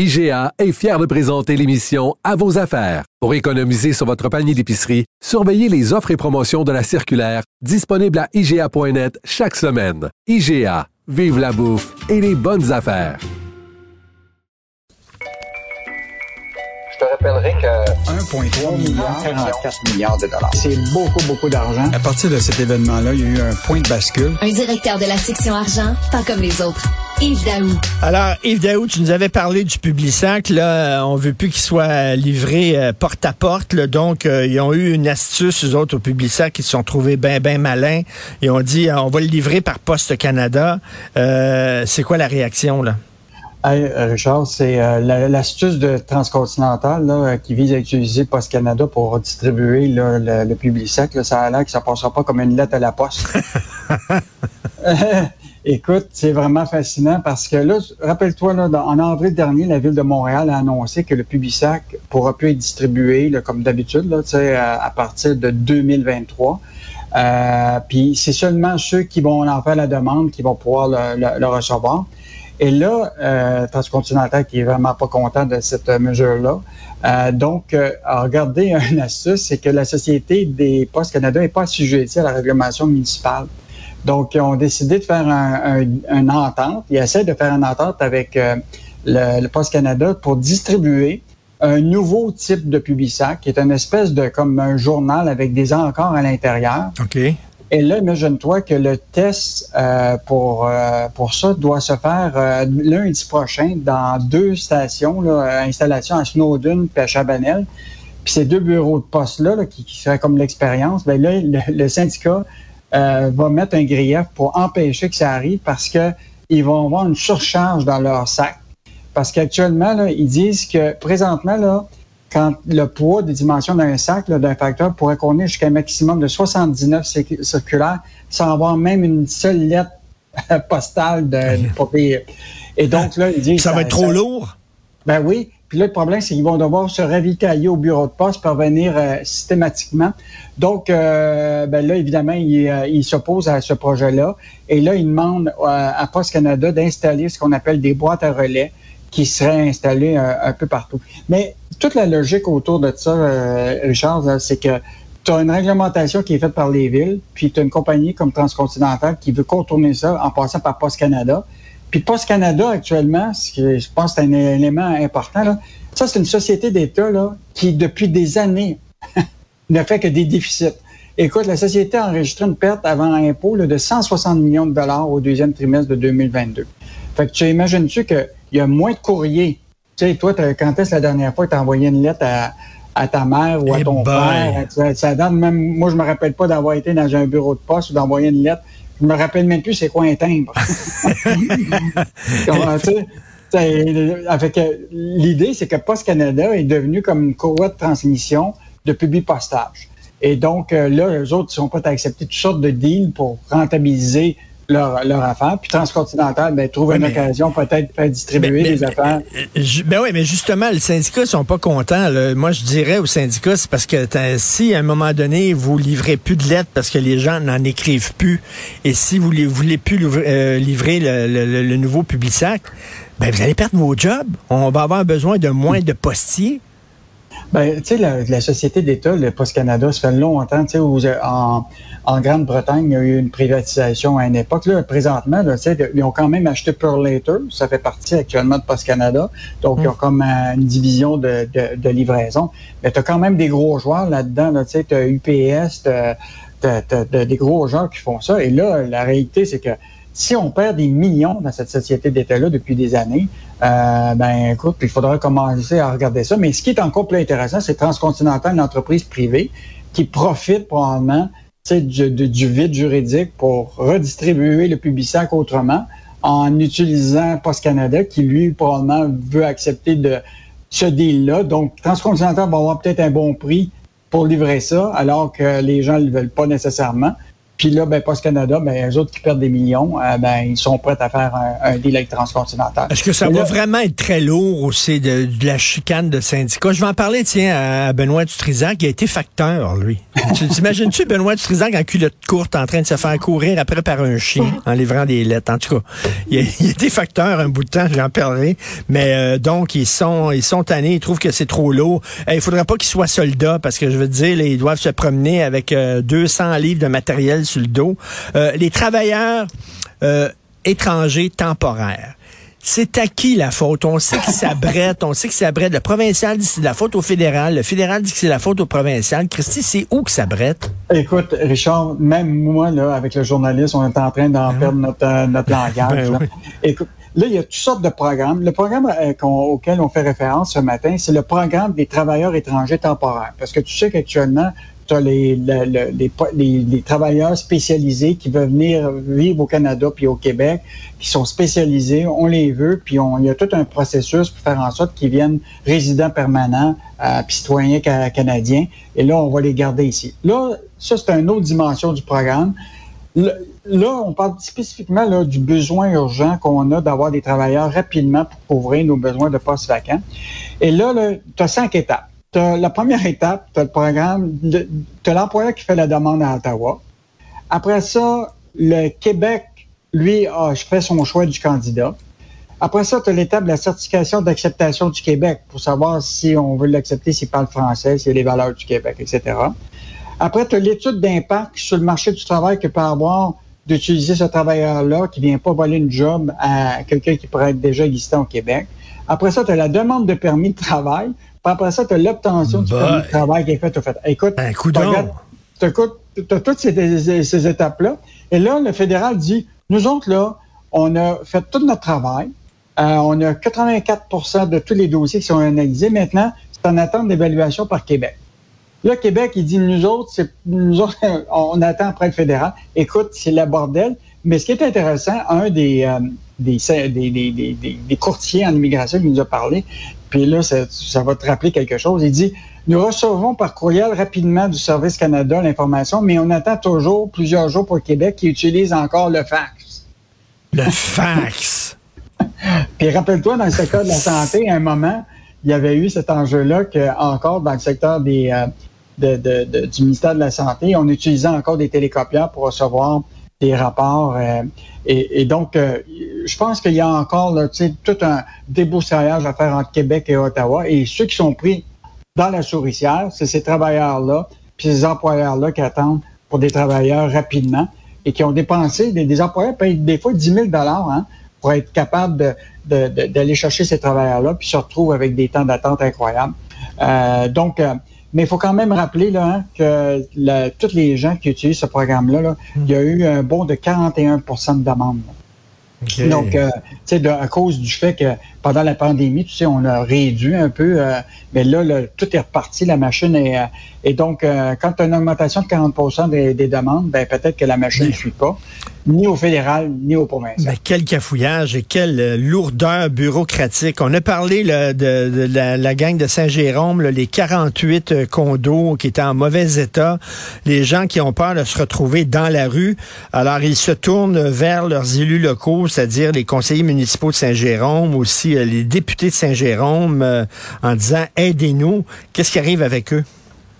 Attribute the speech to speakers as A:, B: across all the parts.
A: IGA est fier de présenter l'émission À vos affaires. Pour économiser sur votre panier d'épicerie, surveillez les offres et promotions de la circulaire disponible à IGA.net chaque semaine. IGA, vive la bouffe et les bonnes affaires.
B: Je te rappellerai que
C: 1,3 milliard,
B: 44 milliards de dollars.
C: c'est beaucoup, beaucoup d'argent.
D: À partir de cet événement-là, il y a eu un point de bascule.
E: Un directeur de la section argent, pas comme les autres. Yves Daou.
F: Alors, Yves Daou, tu nous avais parlé du Publisac. Là, on veut plus qu'il soit livré euh, porte à porte. là. donc, euh, ils ont eu une astuce, eux autres, au Publisac, qui se sont trouvés bien, bien malins. Ils ont dit, euh, on va le livrer par Poste Canada. Euh, c'est quoi la réaction, là?
C: Hey, euh, Richard, c'est euh, la- l'astuce de Transcontinental là, euh, qui vise à utiliser Post Canada pour distribuer là, le, le Publisac. Là, ça a l'air que ça passera pas comme une lettre à la poste. Écoute, c'est vraiment fascinant parce que là, rappelle-toi, en avril dernier, la ville de Montréal a annoncé que le Publisac pourra plus être distribué comme d'habitude, là, à, à partir de 2023. Euh, puis c'est seulement ceux qui vont en faire la demande qui vont pouvoir le, recevoir. Et là, euh, Transcontinental qui est vraiment pas content de cette mesure-là. Euh, donc, regardé une astuce, c'est que la Société des Postes Canada n'est pas assujettie à la réglementation municipale. Donc, ils ont décidé de faire un, un- une entente. Ils essaient de faire une entente avec euh, le, le Poste Canada pour distribuer un nouveau type de Publisac, qui est une espèce de comme un journal avec des encarts à l'intérieur.
F: OK.
C: Et là, imagine-toi que le test euh, pour, euh, pour ça doit se faire euh, lundi prochain dans deux stations, là, installation à Snowdon et à Chabanel. Puis ces deux bureaux de poste-là, là, qui, qui seraient comme l'expérience, ben là, le, le syndicat euh, va mettre un grief pour empêcher que ça arrive parce que ils vont avoir une surcharge dans leur sac. Parce qu'actuellement, là, ils disent que présentement, là, quand le poids des dimensions d'un sac, là, d'un facteur, pourrait contenir jusqu'à un maximum de 79 circu- circulaires sans avoir même une seule lettre postale de, de papier. Et donc, là, ils disent...
F: Ça va être trop lourd?
C: Ben oui. Puis là, le problème, c'est qu'ils vont devoir se ravitailler au bureau de poste pour venir euh, systématiquement. Donc, euh, ben là, évidemment, ils euh, s'opposent à ce projet-là. Et là, ils demandent euh, à Poste Canada d'installer ce qu'on appelle des boîtes à relais qui seraient installées euh, un peu partout. Mais toute la logique autour de ça, euh, Richard, c'est que tu as une réglementation qui est faite par les villes, puis tu as une compagnie comme Transcontinental qui veut contourner ça en passant par Poste Canada. Puis Poste Canada, actuellement, ce qui, je pense que c'est un élément important, là, ça, c'est une société d'État là, qui, depuis des années, ne fait que des déficits. Écoute, la société a enregistré une perte avant impôt là, de 160 millions de dollars au deuxième trimestre de 2022. Fait que tu imagines-tu qu'il y a moins de courriers? Tu sais, toi, quand est-ce la dernière fois que tu as envoyé une lettre à, à ta mère ou à
F: Eh
C: ton
F: boy.
C: père? Ça, ça donne même, moi, je me rappelle pas d'avoir été dans un bureau de poste ou d'envoyer une lettre. Je me rappelle même plus c'est quoi un timbre. Avec, euh, L'idée, c'est que Post Canada est devenu comme une courroie de transmission de public postage. Et donc, euh, là, eux autres, ils sont prêts à accepter toutes sortes de deals pour rentabiliser leur, leur affaire. Puis Transcontinental, ben, trouve une
F: mais-
C: occasion peut-être de faire distribuer
F: Mais- mais-
C: des affaires.
F: Euh, ju- Ben oui, mais justement, les syndicats sont pas contents. là. Moi, je dirais aux syndicats, c'est parce que si à un moment donné, vous livrez plus de lettres parce que les gens n'en écrivent plus, et si vous ne voulez plus livrer, euh, livrer le, le- le- le nouveau Publisac, ben vous allez perdre vos jobs. On va avoir besoin de moins de postiers.
C: Ben, tu sais, la, la société d'État, le Post Canada, ça fait longtemps, tu sais, où, euh, en, en Grande-Bretagne, il y a eu une privatisation à une époque. Là, présentement, là, tu sais, de- ils ont quand même acheté Pearl Later, ça fait partie actuellement de Post Canada. Donc, ils ont comme euh, une division de, de, de livraison. Mais tu as quand même des gros joueurs là-dedans, là, tu sais, tu as UPS, tu as, des gros joueurs qui font ça. Et là, la réalité, c'est que si on perd des millions dans cette société d'État-là depuis des années, euh, ben écoute, il faudra commencer à regarder ça. Mais ce qui est encore plus intéressant, c'est Transcontinental, une entreprise privée qui profite probablement du, du- du vide juridique pour redistribuer le Publisac autrement en utilisant Post Canada qui, lui, probablement veut accepter de ce deal-là. Donc, Transcontinental va avoir peut-être un bon prix pour livrer ça, alors que les gens ne le veulent pas nécessairement. Puis là, ben, Post Canada, ben, eux autres qui perdent des millions, euh, ben, ils sont prêts à faire un, un deal avec Transcontinental.
F: Est-ce que ça va
C: là-
F: vraiment être très lourd aussi de, de la chicane de syndicats? Je vais en parler, tiens, à Benoît Dutrisac, qui a été facteur, lui. tu t'imagines-tu Benoît Dutrisac en culotte courte en train de se faire courir après par un chien en livrant des lettres? En tout cas, il a, il été facteur un bout de temps, j'en parlerai. Mais euh, donc, ils sont ils sont tannés, ils trouvent que c'est trop lourd. Eh, il faudrait pas qu'ils soient soldats, parce que je veux dire, là, ils doivent se promener avec euh, 200 livres de matériel sur le dos. Euh, les travailleurs euh, étrangers temporaires. C'est à qui la faute? On sait que ça brette, on sait que ça brette. Le provincial dit que c'est de la faute au fédéral, le fédéral dit que c'est la faute au provincial. Christy, c'est où que ça brette?
C: Écoute, Richard, même moi, là, avec le journaliste, on est en train d'en perdre notre, euh, notre langage.
F: Ben
C: là.
F: oui.
C: Écoute, là, il y a toutes sortes de programmes. Le programme euh, auquel on fait référence ce matin, c'est le programme des travailleurs étrangers temporaires. Parce que tu sais qu'actuellement, tu as les, le- le- les, les- les travailleurs spécialisés qui veulent venir vivre au Canada puis au Québec, qui sont spécialisés, on les veut, puis on, il y a tout un processus pour faire en sorte qu'ils viennent résidents permanents, euh, citoyens ca- canadiens, et là, on va les garder ici. Là, ça, c'est une autre dimension du programme. Là, là, on parle spécifiquement là, du besoin urgent qu'on a d'avoir des travailleurs rapidement pour couvrir nos besoins de postes vacants. Et là, tu as cinq étapes. T'as la première étape, tu as le programme, tu as l'employeur qui fait la demande à Ottawa. Après ça, le Québec, lui, a fait son choix du candidat. Après ça, tu as l'étape de la certification d'acceptation du Québec pour savoir si on veut l'accepter, s'il parle français, s'il a les valeurs du Québec, etc. Après, tu as l'étude d'impact sur le marché du travail que peut avoir d'utiliser ce travailleur-là qui vient pas voler une job à quelqu'un qui pourrait être déjà existant au Québec. Après ça, tu as la demande de permis de travail. Puis après ça, tu as l'obtention du
F: Bah.
C: travail qui est fait au fait. Écoute,
F: Un coup
C: tu as toutes ces, étapes-là. Et là, le fédéral dit, nous autres, là, on a fait tout notre travail. Euh, on a 84% de tous les dossiers qui sont analysés. Maintenant, c'est en attente d'évaluation par Québec. Là, Québec, il dit, nous autres, nous autres, on attend après le fédéral. Écoute, c'est la bordel. Mais ce qui est intéressant, un des, euh, des, des, des, des, des- des courtiers en immigration qui nous a parlé, puis là, ça, ça va te rappeler quelque chose. Il dit, nous recevons par courriel rapidement du Service Canada l'information, mais on attend toujours plusieurs jours pour le Québec qui utilise encore le fax.
F: Le fax.
C: Puis rappelle-toi, dans le secteur de la santé, à un moment, il y avait eu cet enjeu-là que encore dans le secteur des, euh, de- de- de- du ministère de la Santé, on utilisait encore des télécopieurs pour recevoir des rapports. euh, et, et donc, euh, je pense qu'il y a encore là, tout un débroussaillage à faire entre Québec et Ottawa. Et ceux qui sont pris dans la souricière, c'est ces travailleurs-là, puis ces employeurs-là qui attendent pour des travailleurs rapidement et qui ont dépensé, des, des employeurs payent des fois 10 000 hein, pour être capables de- de- de- d'aller chercher ces travailleurs-là, puis se retrouvent avec des temps d'attente incroyables. Euh, donc, euh, mais il faut quand même rappeler là, hein, que la- tous les gens qui utilisent ce programme-là, là, il y a eu un bond de 41% de demandes.
F: OK.
C: Donc, euh, tu sais, de- à cause du fait que pendant la pandémie, tu sais, on a réduit un peu, euh, mais là, là, tout est reparti, la machine est... et donc, euh, quand tu as une augmentation de 40 des, des demandes, ben peut-être que la machine ne suit pas, ni au fédéral, ni au provincial.
F: Mais quel cafouillage et quelle euh, lourdeur bureaucratique. On a parlé là, de, de la, la gang de Saint-Jérôme, les 48 euh, condos qui étaient en mauvais état, les gens qui ont peur de se retrouver dans la rue. Alors, ils se tournent vers leurs élus locaux, c'est-à-dire les conseillers municipaux de Saint-Jérôme, aussi les députés de Saint-Jérôme, euh, en disant « aidez-nous ». Qu'est-ce qui arrive avec eux?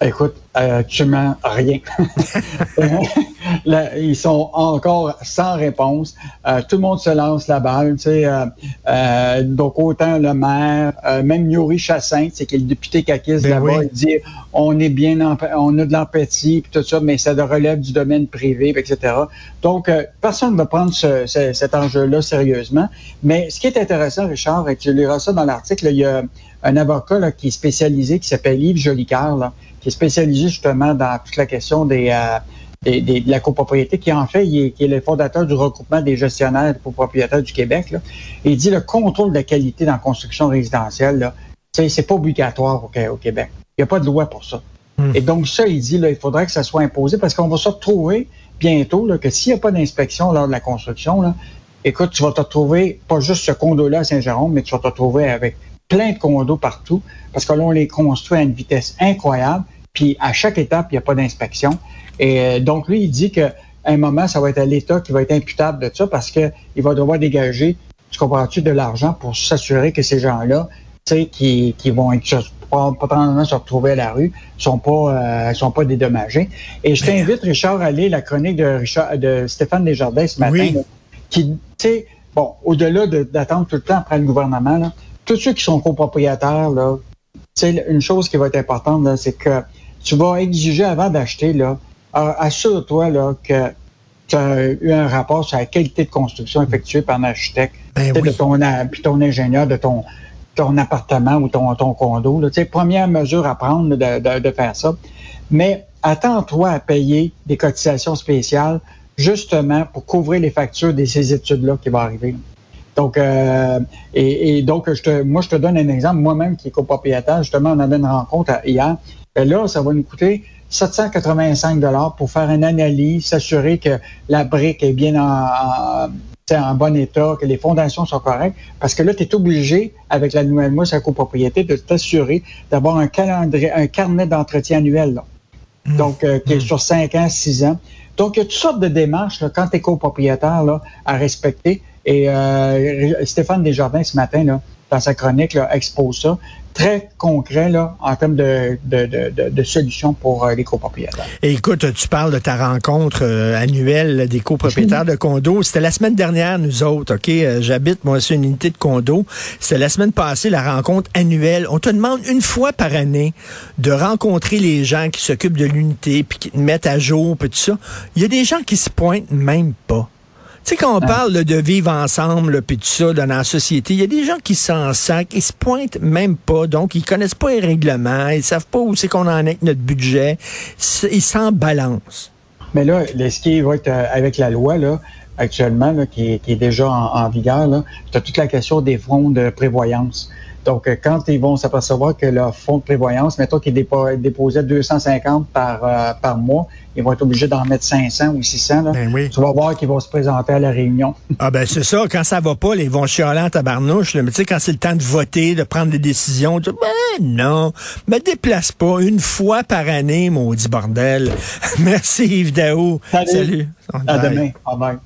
C: Écoute, euh, absolument rien. Là, ils sont encore sans réponse. Euh, tout le monde se lance la balle. Tu sais, euh, euh, donc, autant le maire, euh, même Yuri Chassin, c'est qui est le député caquiste
F: Ben
C: là-bas,
F: oui.
C: il dit on est bien, en- on a de l'empathie, puis tout ça, mais ça relève du domaine privé, etc. Donc, euh, personne ne va prendre ce- ce- cet enjeu-là sérieusement. Mais ce qui est intéressant, Richard, et tu liras ça dans l'article, il y a un avocat là, qui est spécialisé, qui s'appelle Yves Jolicoeur, là, qui est spécialisé justement dans toute la question des, euh, des- des- de la copropriété, qui en fait, il est, qui est le fondateur du regroupement des gestionnaires et copropriétaires du Québec. Là. Il dit le contrôle de la qualité dans la construction résidentielle, c'est c'est pas obligatoire au, Qué- au Québec. Il n'y a pas de loi pour ça. Et donc ça, il dit, là, il faudrait que ça soit imposé parce qu'on va se retrouver bientôt là, que s'il n'y a pas d'inspection lors de la construction, là, écoute, tu vas te retrouver, pas juste ce condo-là à Saint-Jérôme, mais tu vas te retrouver avec plein de condos partout, parce que là, on les construit à une vitesse incroyable, puis à chaque étape, il n'y a pas d'inspection. Et euh, donc, lui, il dit qu'à un moment, ça va être à l'État qui va être imputable de ça, parce qu'il va devoir dégager, tu comprends-tu, de l'argent pour s'assurer que ces gens-là, tu sais, qui, qui vont être potentiellement se retrouver à la rue, sont pas euh, sont pas dédommagés. Et je t'invite, Richard, à lire la chronique de Richard de Stéphane Desjardins ce matin,
F: Oui.
C: qui, tu sais, bon, au-delà de- d'attendre tout le temps après le gouvernement, là, tous ceux qui sont copropriétaires, là, tu sais, une chose qui va être importante, c'est que tu vas exiger avant d'acheter, là, euh, assure-toi là, que tu as eu un rapport sur la qualité de construction effectuée par un architecte,
F: Ben oui.
C: de ton, puis ton ingénieur de ton, ton appartement ou ton, ton condo. Là. Tu sais, première mesure à prendre de, de, de faire ça. Mais attends-toi à payer des cotisations spéciales justement pour couvrir les factures de ces études-là qui vont arriver. Donc, euh, et, et donc, je te, moi, je te donne un exemple. Moi-même, qui est copropriétaire, justement, on avait une rencontre hier. Et là, ça va nous coûter 785 dollars pour faire une analyse, s'assurer que la brique est bien en, en, en bon état, que les fondations sont correctes. Parce que là, tu es obligé, avec la nouvelle mousse à copropriété, de t'assurer d'avoir un calendrier, un carnet d'entretien annuel. là. Donc, euh, qui est sur 5 ans, 6 ans. Donc, il y a toutes sortes de démarches là, quand tu es copropriétaire là, à respecter. Et euh, Stéphane Desjardins, ce matin, là, dans sa chronique, là, expose ça. Très concret là, en termes de, de, de, de, solutions pour euh, les copropriétaires.
F: Écoute, tu parles de ta rencontre euh, annuelle des copropriétaires de condos. C'était la semaine dernière, nous autres, OK? Euh, J'habite, moi, sur une unité de condo. C'était la semaine passée, la rencontre annuelle. On te demande une fois par année de rencontrer les gens qui s'occupent de l'unité, puis qui te mettent à jour, puis tout ça. Il y a des gens qui se pointent même pas. Sais, quand on parle de vivre ensemble, puis tout ça, dans la société, il y a des gens qui s'en sacent, ils se pointent même pas, donc ils connaissent pas les règlements, ils savent pas où c'est qu'on en est avec notre budget, ils s'en balancent.
C: Mais là, ce qui va être euh, avec la loi, là, actuellement, là, qui, est, qui est déjà en, en vigueur, tu as toute la question des fonds de prévoyance. Donc, euh, quand ils vont s'apercevoir que leur fonds de prévoyance, mettons qu'il est dépo- déposé 250 par, euh, par mois, ils vont être obligés d'en mettre 500 ou 600. Là.
F: Ben oui.
C: Tu vas voir qu'ils vont se présenter à la réunion.
F: Ah ben c'est ça, quand ça va pas, là, ils vont chialer en tabarnouche, là. mais tu sais, quand c'est le temps de voter, de prendre des décisions, tu dis, ben non, me déplace pas une fois par année, maudit bordel. Merci Yves Daou.
C: Salut.
F: Salut.
C: À demain. Bye bye.